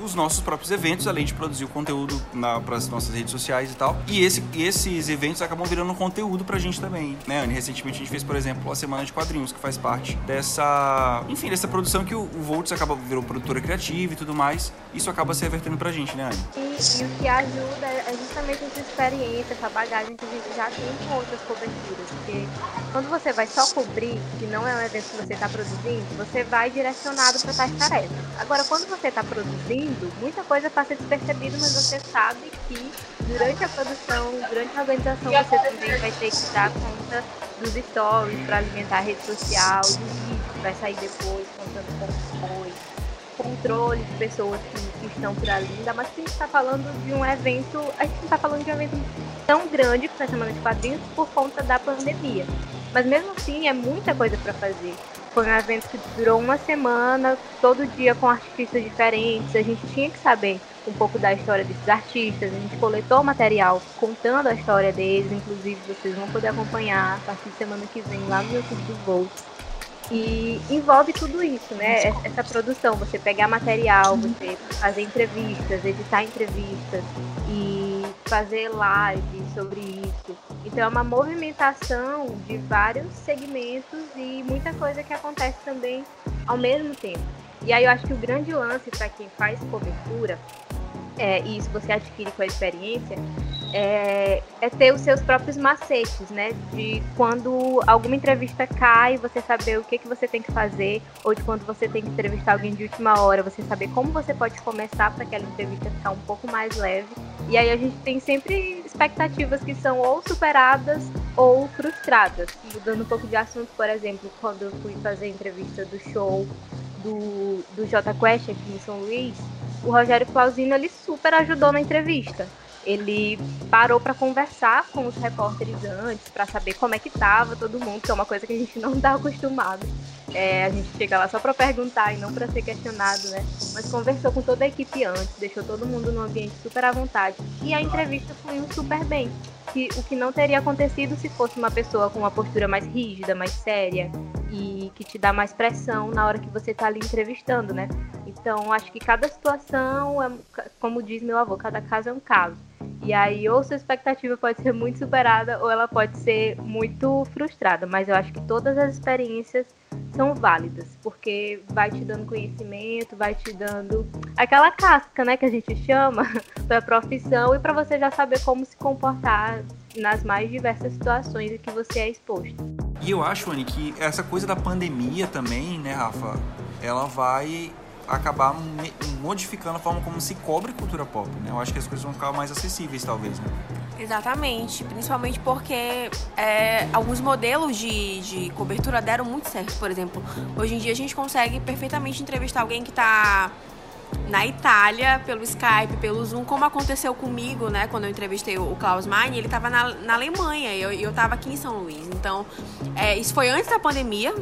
os nossos próprios eventos, além de produzir o conteúdo para as nossas redes sociais e tal. E esse, esses eventos acabam virando conteúdo pra gente também, né? Recentemente a gente fez, por exemplo, a Semana de Quadrinhos, que faz parte dessa, enfim, dessa produção que o, o Volts acaba virou produtora criativa e tudo mais. Isso acaba se revertendo pra gente, né, Anne? E o que ajuda é justamente essa experiência, essa bagagem que a gente já tem com outras coberturas. Porque quando você vai só cobrir, que não é um evento que você está produzindo, você vai direcionado para tais tarefas. Agora, quando você está produzindo, muita coisa passa despercebida, mas você sabe que durante a produção, durante a organização, você também vai ter que dar conta dos stories para alimentar a rede social, do vídeo que vai sair depois, contando como foi, controle de pessoas que, que estão por ali. Ainda mais que a gente está falando de um evento, a gente não está falando de um evento tão grande que foi a Semana de Quadrinhos por conta da pandemia. Mas mesmo assim é muita coisa para fazer. Foi um evento que durou uma semana, todo dia com artistas diferentes. A gente tinha que saber um pouco da história desses artistas. A gente coletou material contando a história deles, inclusive vocês vão poder acompanhar a partir de semana que vem lá no YouTube do Volt. E envolve tudo isso, né? Essa produção, você pegar material, você fazer entrevistas, editar entrevistas e fazer live sobre isso. Então é uma movimentação de vários segmentos e muita coisa que acontece também ao mesmo tempo. E aí eu acho que o grande lance para quem faz cobertura é, e isso você adquire com a experiência, é, é, ter os seus próprios macetes, né? De quando alguma entrevista cai, você saber o que, que você tem que fazer, ou de quando você tem que entrevistar alguém de última hora, você saber como você pode começar para aquela entrevista ficar um pouco mais leve. E aí a gente tem sempre expectativas que são ou superadas ou frustradas. Mudando um pouco de assunto, por exemplo, quando eu fui fazer a entrevista do show do, do J Quest aqui em São Luís, o Rogério Clausino ele super ajudou na entrevista. Ele parou para conversar com os repórteres antes, para saber como é que tava todo mundo, que é uma coisa que a gente não está acostumado. É, a gente chega lá só para perguntar e não para ser questionado, né? Mas conversou com toda a equipe antes, deixou todo mundo num ambiente super à vontade. E a entrevista fluiu super bem. Que, o que não teria acontecido se fosse uma pessoa com uma postura mais rígida, mais séria e que te dá mais pressão na hora que você está ali entrevistando, né? Então, acho que cada situação, é, como diz meu avô, cada caso é um caso. E aí, ou sua expectativa pode ser muito superada, ou ela pode ser muito frustrada. Mas eu acho que todas as experiências são válidas, porque vai te dando conhecimento, vai te dando aquela casca, né, que a gente chama para profissão e para você já saber como se comportar nas mais diversas situações em que você é exposto. E eu acho, Anne, que essa coisa da pandemia também, né, Rafa, ela vai acabar modificando a forma como se cobre cultura pop, né? Eu acho que as coisas vão ficar mais acessíveis, talvez, né? Exatamente, principalmente porque é, alguns modelos de, de cobertura deram muito certo. Por exemplo, hoje em dia a gente consegue perfeitamente entrevistar alguém que está na Itália, pelo Skype, pelo Zoom, como aconteceu comigo, né? Quando eu entrevistei o Klaus Meine, ele estava na, na Alemanha e eu, eu tava aqui em São Luís. Então, é, isso foi antes da pandemia,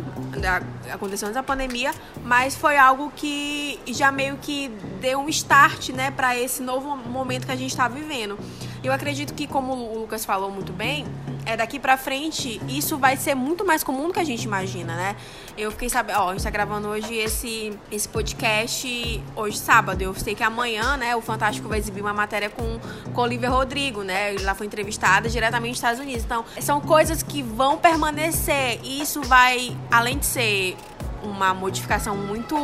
aconteceu antes da pandemia, mas foi algo que já meio que deu um start, né, para esse novo momento que a gente está vivendo. Eu acredito que, como o Lucas falou muito bem, é daqui para frente isso vai ser muito mais comum do que a gente imagina, né? Eu fiquei sabendo, ó, a gente tá gravando hoje esse, esse podcast hoje sábado. Eu sei que amanhã, né, o Fantástico vai exibir uma matéria com, com Olivia Rodrigo, né? Ela foi entrevistada diretamente nos Estados Unidos. Então, são coisas que vão permanecer. E isso vai, além de ser uma modificação muito,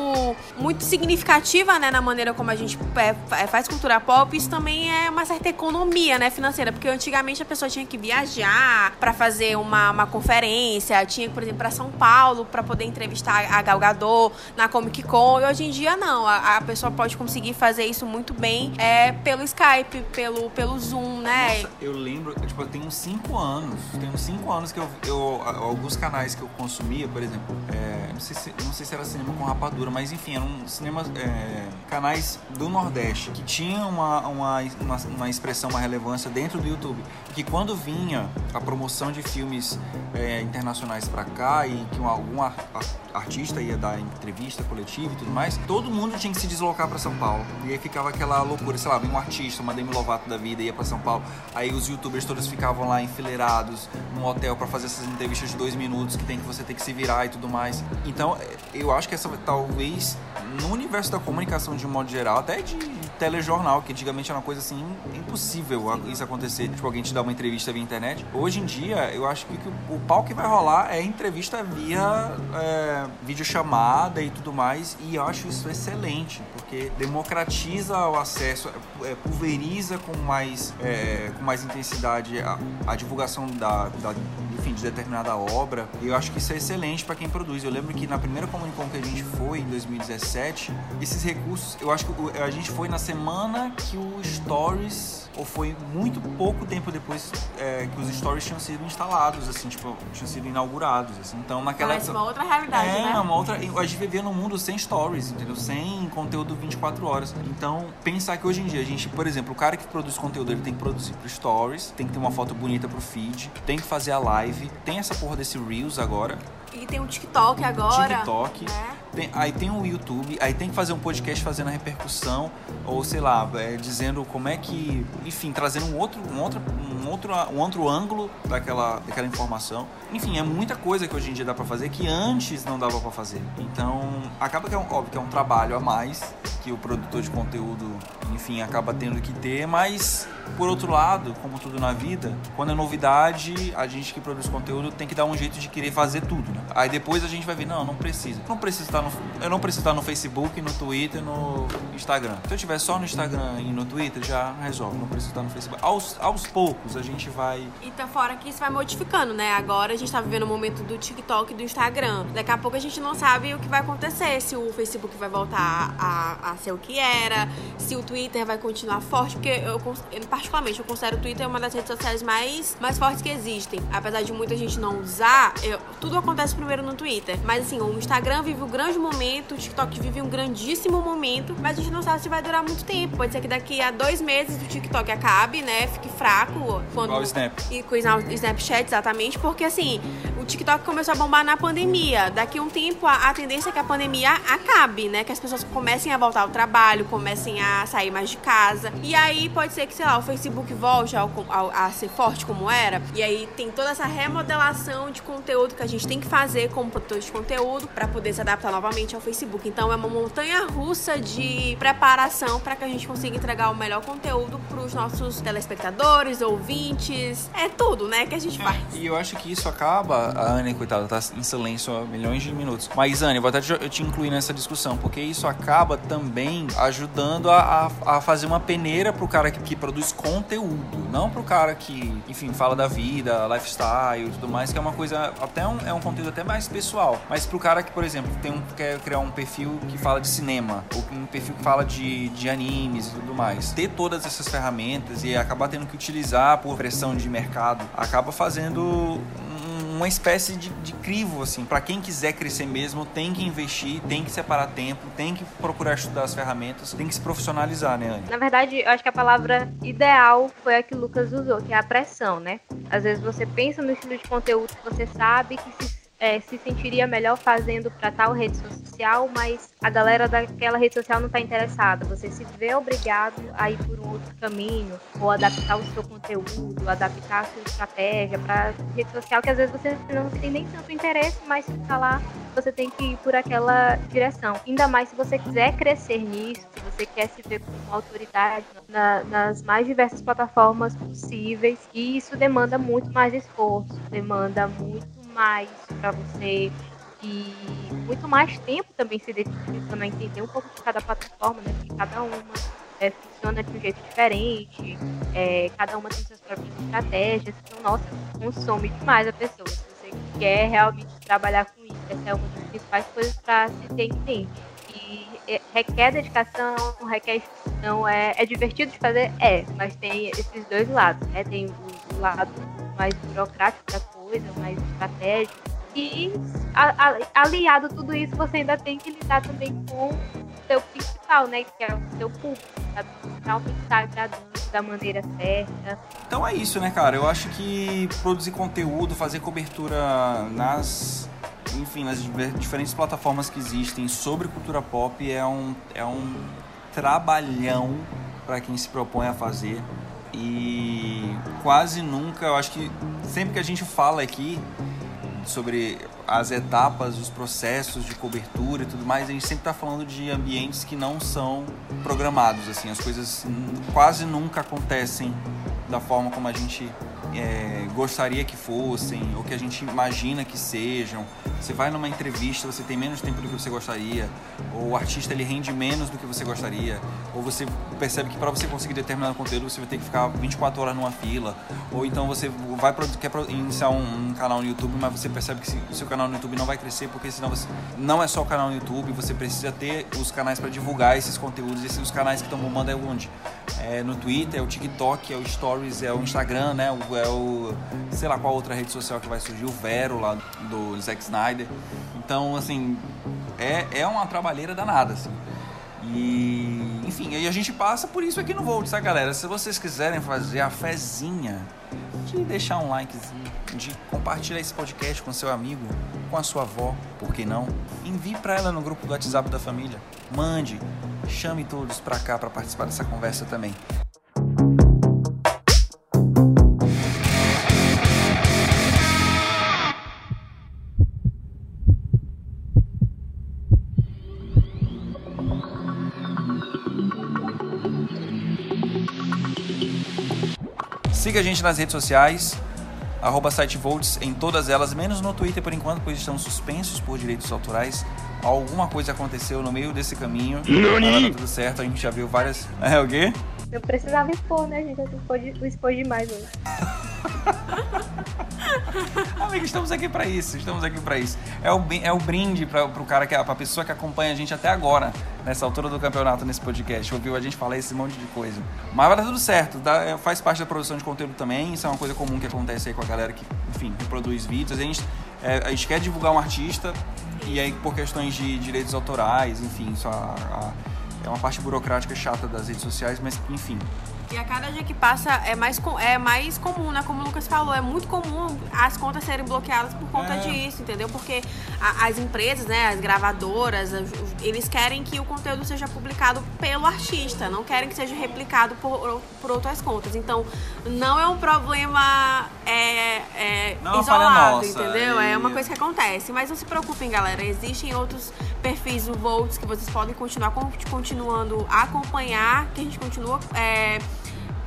muito significativa, né, na maneira como a gente é, é, faz cultura pop. Isso também é uma certa economia, né, financeira, porque antigamente a pessoa tinha que viajar para fazer uma, uma conferência, tinha, por exemplo, para São Paulo para poder entrevistar a Gal Gadot na Comic Con. E hoje em dia não, a, a pessoa pode conseguir fazer isso muito bem é, pelo Skype, pelo, pelo Zoom, né? Nossa, eu lembro, tipo, eu tenho uns 5 anos, tem uns 5 anos que eu, eu, alguns canais que eu consumia, por exemplo, é, não sei se não sei se era cinema com rapadura, mas enfim, eram cinemas, é, canais do Nordeste que tinham uma, uma, uma, uma, expressão, uma relevância dentro do YouTube. Que quando vinha a promoção de filmes é, internacionais para cá e que algum ar, artista ia dar entrevista coletiva e tudo mais, todo mundo tinha que se deslocar para São Paulo. E aí ficava aquela loucura, sei lá, vinha um artista, uma Demi Lovato da vida, ia para São Paulo. Aí os youtubers todos ficavam lá enfileirados num hotel para fazer essas entrevistas de dois minutos que tem que você ter que se virar e tudo mais. Então, eu acho que essa talvez no universo da comunicação de um modo geral, até de telejornal, que antigamente era uma coisa assim impossível isso acontecer, tipo alguém te dar uma entrevista via internet. Hoje em dia, eu acho que o pau que vai rolar é entrevista via é, videochamada e tudo mais, e eu acho isso excelente, porque democratiza o acesso, é, pulveriza com mais, é, com mais intensidade a, a divulgação da, da enfim, de determinada obra. E eu acho que isso é excelente para quem produz. Eu lembro que na primeira Comunicom que a gente foi, em 2017, esses recursos, eu acho que a gente foi na semana que o Stories ou foi muito pouco tempo depois é, que os stories tinham sido instalados, assim, tipo, tinham sido inaugurados, assim. Então, naquela Parece uma outra realidade, é, né? uma outra... A gente vivia num mundo sem stories, entendeu? Sem conteúdo 24 horas. Então, pensar que hoje em dia a gente, por exemplo, o cara que produz conteúdo, ele tem que produzir pro stories, tem que ter uma foto bonita pro feed, tem que fazer a live, tem essa porra desse Reels agora. E tem um TikTok agora. TikTok. Né? Tem, aí tem o YouTube, aí tem que fazer um podcast fazendo a repercussão, ou sei lá, é, dizendo como é que. Enfim, trazendo um outro, um outro, um outro, um outro ângulo daquela, daquela informação. Enfim, é muita coisa que hoje em dia dá para fazer que antes não dava para fazer. Então, acaba que é um, óbvio que é um trabalho a mais que o produtor de conteúdo, enfim, acaba tendo que ter, mas por outro lado, como tudo na vida, quando é novidade, a gente que produz conteúdo tem que dar um jeito de querer fazer tudo, né? Aí depois a gente vai ver, não, não precisa. Não precisa estar no, eu não preciso estar no Facebook, no Twitter, no Instagram. Se eu tiver só no Instagram e no Twitter, já resolve. Não preciso estar no Facebook. Aos, aos poucos a gente vai. E tá fora que isso vai modificando, né? Agora a gente tá vivendo o momento do TikTok e do Instagram. Daqui a pouco a gente não sabe o que vai acontecer. Se o Facebook vai voltar a, a ser o que era, se o Twitter vai continuar forte, porque eu, eu particularmente eu considero o Twitter uma das redes sociais mais, mais fortes que existem. Apesar de muita gente não usar, eu, tudo acontece primeiro no Twitter. Mas assim, o Instagram vive um grande momento, o TikTok vive um grandíssimo momento, mas a gente não sabe se vai durar muito tempo. Pode ser que daqui a dois meses o TikTok acabe, né? Fique fraco. Quando, Igual o Snap. E com o Snapchat, exatamente, porque assim, o TikTok começou a bombar na pandemia. Daqui a um tempo, a, a tendência é que a pandemia acabe, né? Que as pessoas comecem a voltar ao trabalho, comecem a sair mais de casa. E aí pode ser que, sei lá, o Facebook volte ao, ao, a ser forte como era. E aí tem toda essa remodelação de conteúdo que a gente tem que fazer como produtor de conteúdo para poder se adaptar novamente ao Facebook. Então é uma montanha russa de preparação para que a gente consiga entregar o melhor conteúdo para os nossos telespectadores, ouvintes. É tudo, né, que a gente faz. E eu acho que isso acaba a Anne, coitada, tá em silêncio há milhões de minutos. Mas, Anne, vou até te, te incluir nessa discussão, porque isso acaba também ajudando a, a, a fazer uma peneira pro cara que, que, produz conteúdo, não pro cara que, enfim, fala da vida, lifestyle e tudo mais, que é uma coisa, até um, é um conteúdo até mais pessoal. Mas pro cara que, por exemplo, tem um, quer criar um perfil que fala de cinema, ou um perfil que fala de, de animes e tudo mais, ter todas essas ferramentas e acabar tendo que utilizar por pressão de mercado, acaba fazendo uma espécie de, de crivo, assim. Para quem quiser crescer mesmo, tem que investir, tem que separar tempo, tem que procurar estudar as ferramentas, tem que se profissionalizar, né? Na verdade, eu acho que a palavra ideal foi a que o Lucas usou, que é a pressão, né? Às vezes você pensa no estilo de conteúdo que você sabe que se é, se sentiria melhor fazendo para tal rede social, mas a galera daquela rede social não está interessada. Você se vê obrigado a ir por um outro caminho, ou adaptar o seu conteúdo, adaptar a sua estratégia para rede social, que às vezes você não tem nem tanto interesse, mas se está lá, você tem que ir por aquela direção. Ainda mais se você quiser crescer nisso, se você quer se ver como autoridade na, nas mais diversas plataformas possíveis, e isso demanda muito mais esforço, demanda muito mais para você e muito mais tempo também se dedicando a entender um pouco de cada plataforma, né? Porque cada uma é, funciona de um jeito diferente, é, cada uma tem suas próprias estratégias. Então, nossa, consome demais a pessoa. Se você quer realmente trabalhar com isso, essa é uma das principais coisas para se ter em mente. E é, requer dedicação, requer instituição, é, é divertido de fazer? É, mas tem esses dois lados, né? Tem o, o lado mais burocrático da coisa, mais estratégico. E a, a, aliado a tudo isso, você ainda tem que lidar também com o seu principal, né? Que é o seu público, sabe? Realmente estar agradando da maneira certa. Então é isso, né, cara? Eu acho que produzir conteúdo, fazer cobertura nas enfim, nas diferentes plataformas que existem sobre cultura pop é um, é um trabalhão para quem se propõe a fazer. E quase nunca, eu acho que sempre que a gente fala aqui sobre as etapas, os processos de cobertura e tudo mais, a gente sempre está falando de ambientes que não são programados, assim, as coisas quase nunca acontecem da forma como a gente é, gostaria que fossem, ou que a gente imagina que sejam. Você vai numa entrevista, você tem menos tempo do que você gostaria, ou o artista ele rende menos do que você gostaria, ou você percebe que para você conseguir determinado conteúdo você vai ter que ficar 24 horas numa fila, ou então você vai quer iniciar um, um canal no YouTube, mas você percebe que o seu canal no YouTube não vai crescer porque senão você não é só o canal no YouTube, você precisa ter os canais para divulgar esses conteúdos, esses os canais que estão bombando é onde? É no Twitter, é o TikTok, é o Stories, é o Instagram, né? É o sei lá qual outra rede social que vai surgir, o Vero lá do Zack Snyder. Então, assim, é, é uma trabalheira danada, assim. E, enfim, aí a gente passa por isso aqui no Volt, tá, galera? Se vocês quiserem fazer a fezinha de deixar um likezinho, de compartilhar esse podcast com seu amigo, com a sua avó, por que não? Envie para ela no grupo do WhatsApp da família. Mande, chame todos para cá para participar dessa conversa também. Siga a gente nas redes sociais, arroba sitevolts em todas elas, menos no Twitter por enquanto, pois estão suspensos por direitos autorais. Alguma coisa aconteceu no meio desse caminho. Nani? Tá tudo certo, a gente já viu várias. É o quê? Eu precisava expor, né, gente? Eu expor, expor demais hoje. Amigo, estamos aqui para isso, estamos aqui para isso. É o, é o brinde para o cara, que, pra pessoa que acompanha a gente até agora, nessa altura do campeonato, nesse podcast. Ouviu a gente falar esse monte de coisa. Mas vai dar tudo certo, dá, é, faz parte da produção de conteúdo também. Isso é uma coisa comum que acontece aí com a galera que, enfim, reproduz vídeos. A gente, é, a gente quer divulgar um artista e aí por questões de direitos autorais, enfim, isso a, a, é uma parte burocrática chata das redes sociais, mas enfim, e a cada dia que passa é mais, é mais comum, né? Como o Lucas falou, é muito comum as contas serem bloqueadas por conta é. disso, entendeu? Porque a, as empresas, né, as gravadoras, eles querem que o conteúdo seja publicado pelo artista, não querem que seja replicado por, por outras contas. Então, não é um problema é, é, é isolado, entendeu? É uma coisa que acontece. Mas não se preocupem, galera. Existem outros perfis do Volts que vocês podem continuar continuando a acompanhar, que a gente continua. É,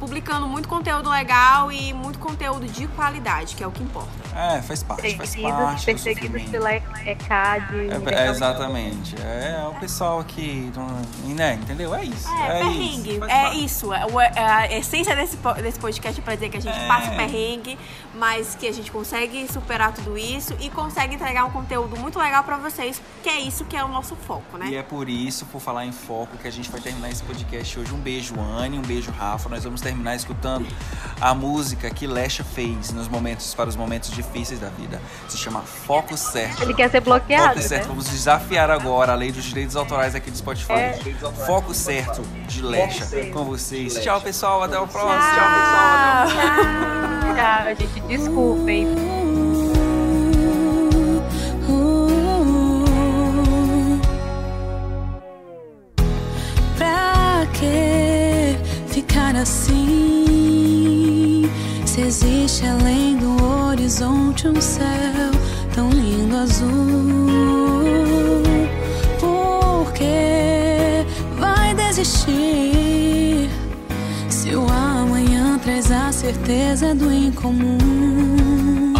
publicando muito conteúdo legal e muito conteúdo de qualidade, que é o que importa. É, faz parte, faz parte. Perseguidos pela ECAD. É, é, exatamente. É, o pessoal que. Né, entendeu? É isso. É, é perrengue. Isso, é isso. É, a essência desse, desse podcast é pra dizer que a gente é. passa perrengue, mas que a gente consegue superar tudo isso e consegue entregar um conteúdo muito legal pra vocês, que é isso que é o nosso foco, né? E é por isso, por falar em foco, que a gente vai terminar esse podcast hoje. Um beijo, Anne, um beijo, Rafa. Nós vamos terminar escutando a música que Lesha fez nos momentos para os momentos difíceis da vida. Se chama Foco Certo. Ele quer ser bloqueado. Foco Certo. Né? Vamos desafiar agora a lei dos direitos autorais aqui do Spotify. É. Foco Certo de Lesha com vocês. Tchau, pessoal. Até o próximo. Tchau, pessoal. Tchau, Tchau gente. Desculpem. Pra que ficar assim? Horizonte um céu tão lindo azul, por que vai desistir? Se o amanhã traz a certeza do incomum,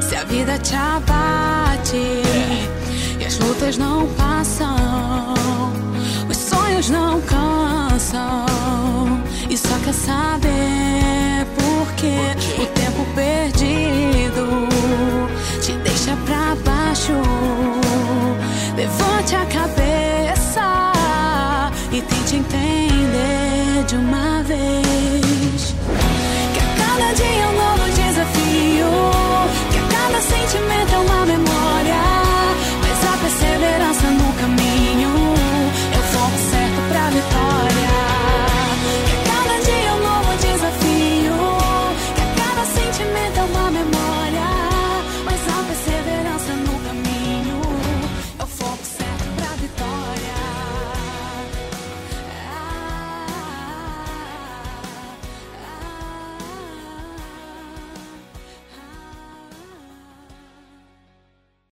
se a vida te abate e as lutas não passam, os sonhos não cansam, e só quer saber por que o tempo perdido te deixa pra baixo. Levante a cabeça e tente entender de uma vez que a cada dia é um novo desafio, que a cada sentimento é uma memória.